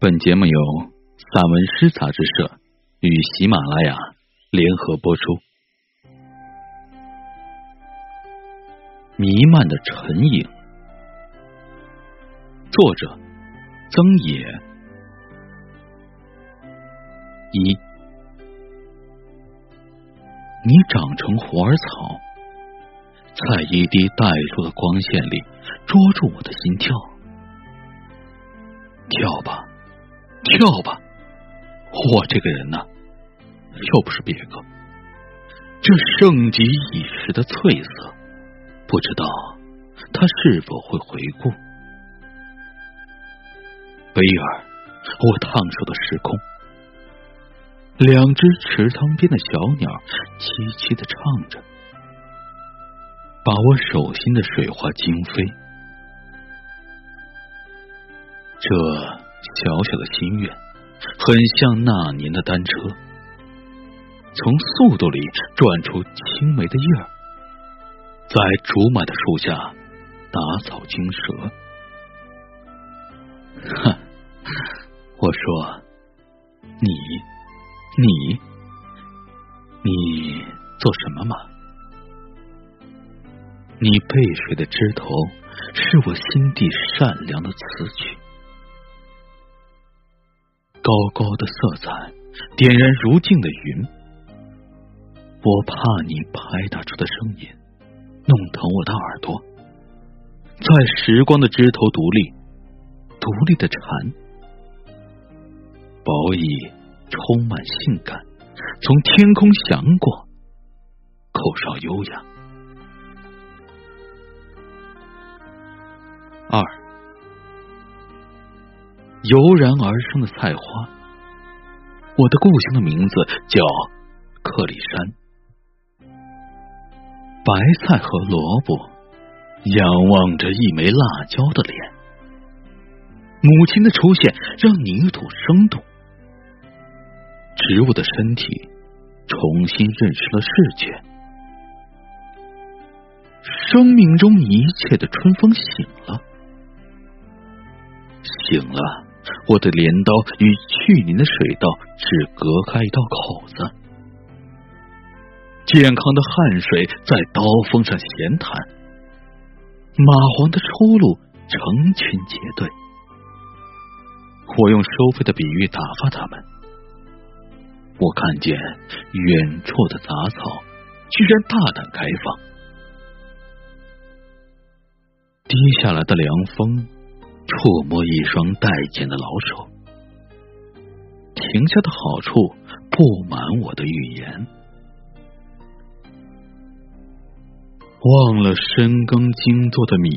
本节目由散文诗杂志社与喜马拉雅联合播出。弥漫的尘影，作者曾野。一，你长成虎耳草，在一滴带出的光线里捉住我的心跳。跳吧，跳吧！我这个人呢，又不是别个。这盛极一时的翠色，不知道他是否会回顾。贝尔，我烫手的时空。两只池塘边的小鸟凄凄的唱着，把我手心的水花惊飞。这小小的心愿，很像那年的单车，从速度里转出青梅的叶儿，在竹马的树下打草惊蛇。哼，我说你。你，你做什么嘛？你背水的枝头，是我心地善良的词曲。高高的色彩，点燃如镜的云。我怕你拍打出的声音，弄疼我的耳朵。在时光的枝头独立，独立的蝉，薄翼。充满性感，从天空翔过，口哨优雅。二，油然而生的菜花，我的故乡的名字叫克里山。白菜和萝卜仰望着一枚辣椒的脸，母亲的出现让泥土生动。植物的身体重新认识了世界，生命中一切的春风醒了，醒了。我的镰刀与去年的水稻只隔开一道口子，健康的汗水在刀锋上闲谈，蚂蟥的出路成群结队。我用收费的比喻打发他们。我看见远处的杂草居然大胆开放，滴下来的凉风触摸一双带茧的老手，停下的好处布满我的语言。忘了深耕精做的米，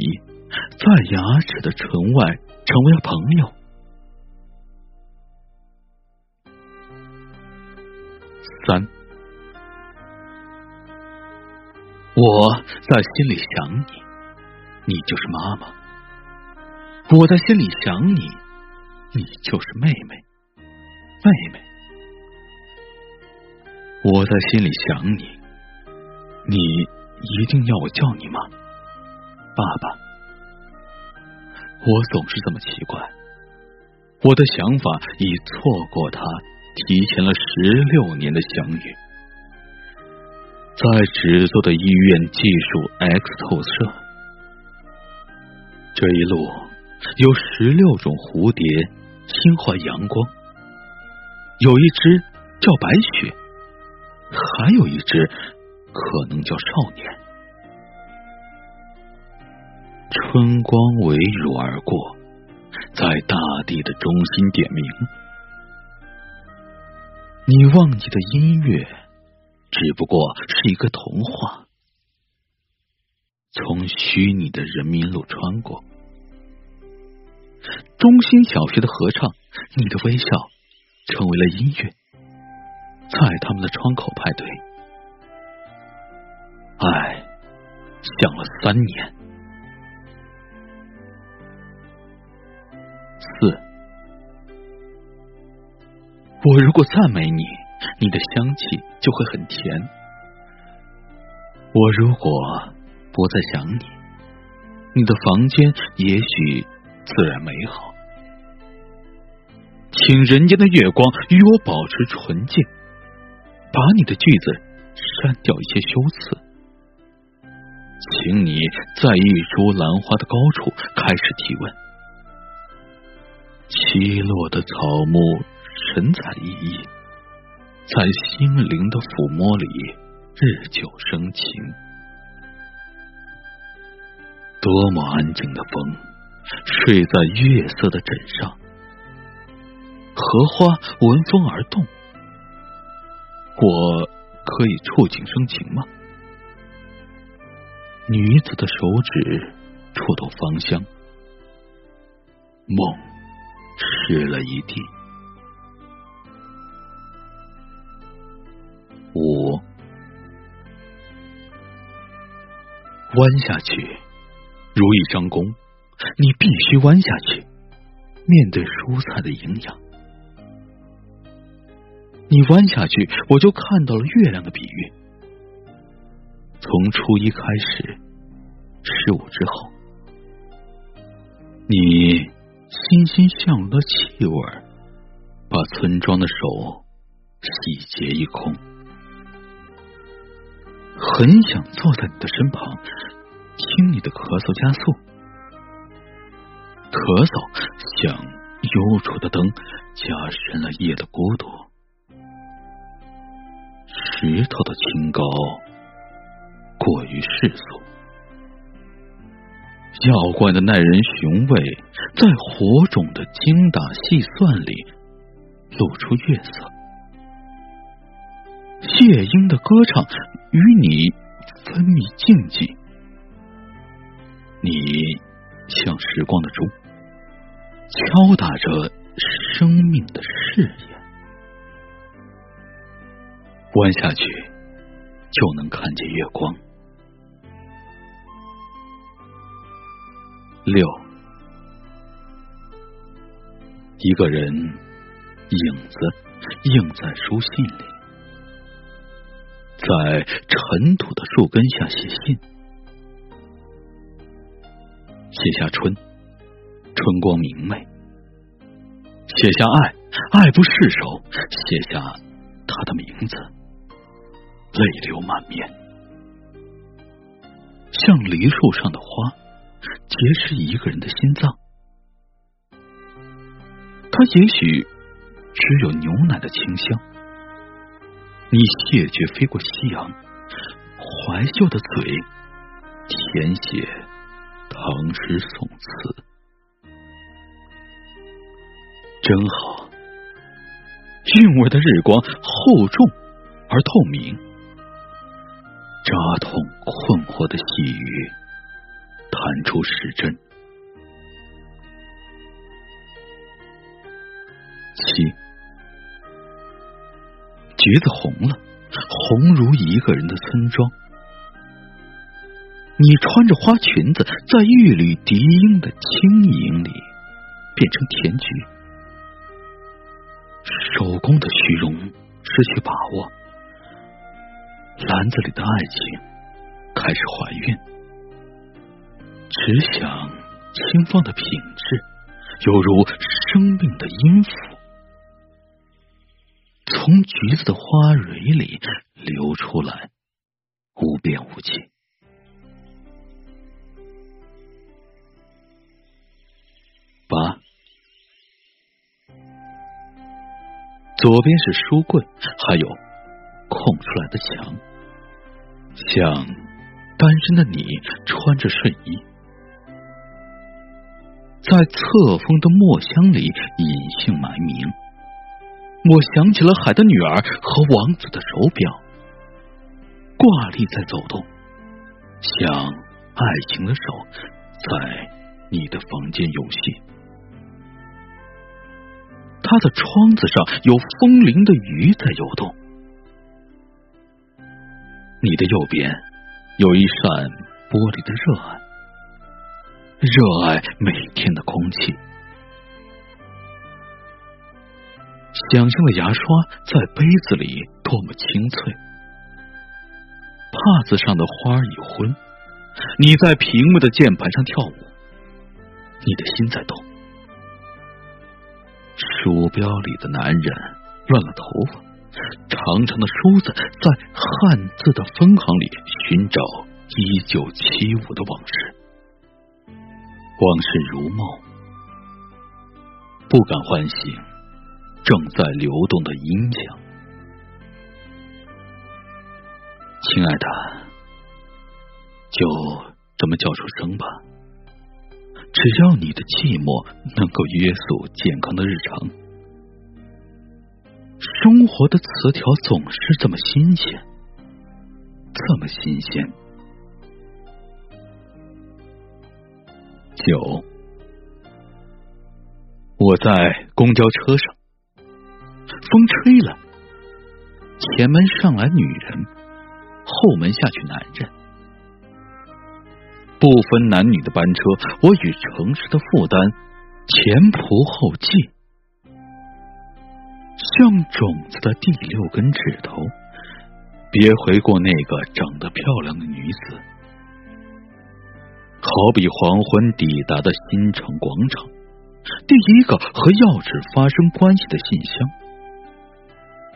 在牙齿的唇外成为了朋友。三，我在心里想你，你就是妈妈；我在心里想你，你就是妹妹，妹妹；我在心里想你，你一定要我叫你吗？爸爸，我总是这么奇怪，我的想法已错过他。提前了十六年的相遇，在纸做的医院技术 X 透射，这一路有十六种蝴蝶心怀阳光，有一只叫白雪，还有一只可能叫少年。春光围乳而过，在大地的中心点明。你忘记的音乐，只不过是一个童话，从虚拟的人民路穿过。中心小学的合唱，你的微笑成为了音乐，在他们的窗口派对。爱想了三年。四。我如果赞美你，你的香气就会很甜；我如果不再想你，你的房间也许自然美好。请人间的月光与我保持纯净，把你的句子删掉一些修辞，请你在一株兰花的高处开始提问。栖落的草木神采奕奕，在心灵的抚摸里日久生情。多么安静的风，睡在月色的枕上。荷花闻风而动，我可以触景生情吗？女子的手指触动芳香，梦湿了一地。五，弯下去，如一张弓，你必须弯下去，面对蔬菜的营养。你弯下去，我就看到了月亮的比喻。从初一开始，十五之后，你欣欣向荣的气味把村庄的手洗劫一空。很想坐在你的身旁，听你的咳嗽加速，咳嗽像幽楚的灯，加深了夜的孤独。石头的清高过于世俗，妖怪的耐人寻味，在火种的精打细算里露出月色。夜莺的歌唱与你分泌禁忌，你像时光的钟，敲打着生命的誓言。弯下去，就能看见月光。六，一个人影子映在书信里，在尘土的树根下写信，写下春，春光明媚；写下爱，爱不释手；写下他的名字。泪流满面，像梨树上的花，结实一个人的心脏。他也许只有牛奶的清香。你谢绝飞过夕阳，怀旧的嘴填写唐诗宋词，真好。韵味的日光厚重而透明。扎痛困惑的细雨，弹出时针。七，橘子红了，红如一个人的村庄。你穿着花裙子，在玉缕笛音的轻盈里，变成甜菊。手工的虚荣，失去把握。篮子里的爱情开始怀孕，只想清放的品质，犹如生命的音符，从橘子的花蕊里流出来，无边无际。左边是书柜，还有空出来的墙。像单身的你穿着睡衣，在侧风的墨香里隐姓埋名。我想起了海的女儿和王子的手表，挂历在走动，像爱情的手在你的房间游戏。他的窗子上有风铃的鱼在游动。你的右边有一扇玻璃的热爱，热爱每天的空气。想象的牙刷在杯子里多么清脆，帕子上的花已昏。你在屏幕的键盘上跳舞，你的心在动。鼠标里的男人乱了头发，长长的梳子在汉字的分行里寻找一九七五的往事，往事如梦，不敢唤醒正在流动的音响。亲爱的，就这么叫出声吧。只要你的寂寞能够约束健康的日常，生活的词条总是这么新鲜，这么新鲜。九，我在公交车上，风吹了，前门上来女人，后门下去男人。不分男女的班车，我与城市的负担前仆后继，像种子的第六根指头，别回过那个长得漂亮的女子，好比黄昏抵达的新城广场，第一个和钥匙发生关系的信箱，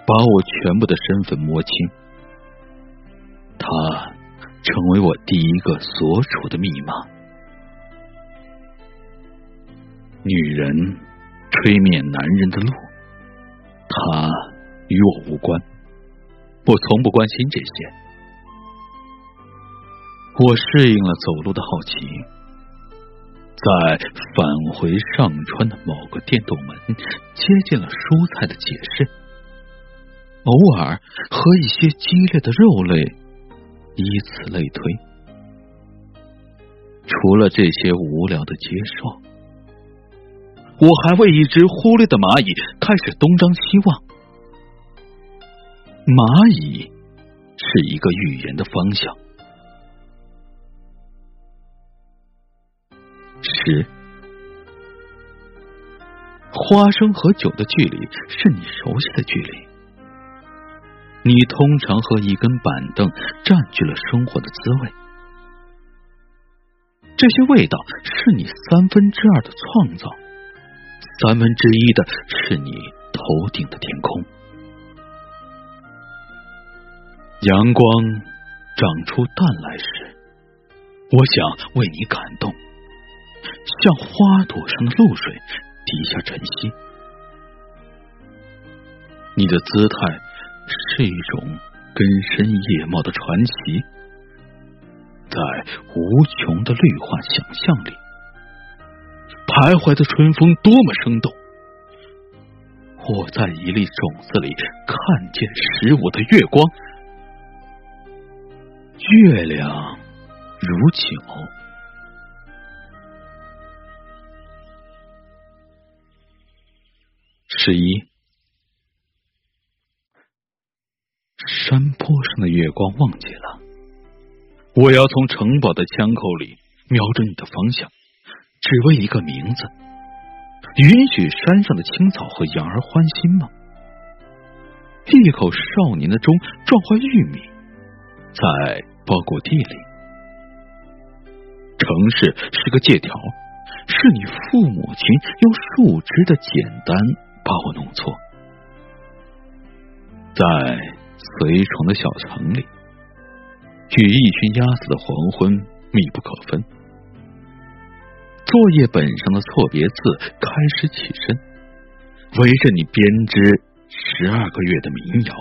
把我全部的身份摸清，他。成为我第一个所处的密码。女人吹灭男人的路，他与我无关，我从不关心这些。我适应了走路的好奇，在返回上川的某个电动门，接近了蔬菜的解释，偶尔和一些激烈的肉类。以此类推，除了这些无聊的接受，我还为一只忽略的蚂蚁开始东张西望。蚂蚁是一个语言的方向。十，花生和酒的距离是你熟悉的距离。你通常和一根板凳占据了生活的滋味，这些味道是你三分之二的创造，三分之一的是你头顶的天空。阳光长出蛋来时，我想为你感动，像花朵上的露水滴下晨曦。你的姿态。这一种根深叶茂的传奇，在无穷的绿化想象里，徘徊的春风多么生动！我在一粒种子里看见十五的月光，月亮如酒。十一。山坡上的月光忘记了，我要从城堡的枪口里瞄准你的方向，只为一个名字，允许山上的青草和羊儿欢心吗？一口少年的钟撞坏玉米，在包谷地里。城市是个借条，是你父母亲用树枝的简单把我弄错，在。随从的小城里，与一群鸭子的黄昏密不可分。作业本上的错别字开始起身，围着你编织十二个月的民谣。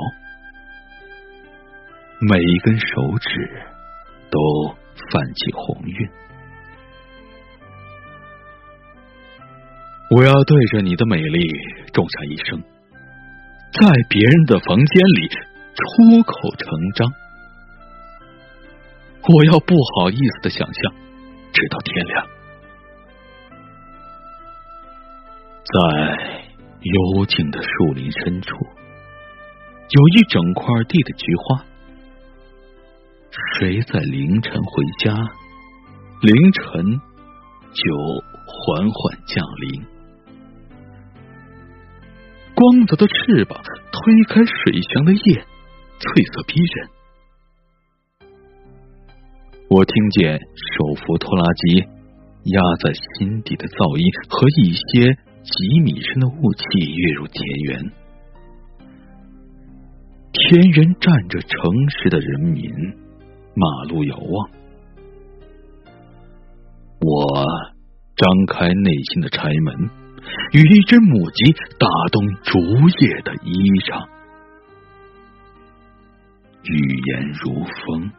每一根手指都泛起红晕。我要对着你的美丽种下一生，在别人的房间里。出口成章，我要不好意思的想象，直到天亮，在幽静的树林深处，有一整块地的菊花。谁在凌晨回家？凌晨就缓缓降临。光泽的翅膀推开水乡的夜。翠色逼人，我听见手扶拖拉机压在心底的噪音和一些几米深的雾气跃入田园，田园站着城市的人民，马路遥望。我张开内心的柴门，与一只母鸡打动竹叶的衣裳，语言如风。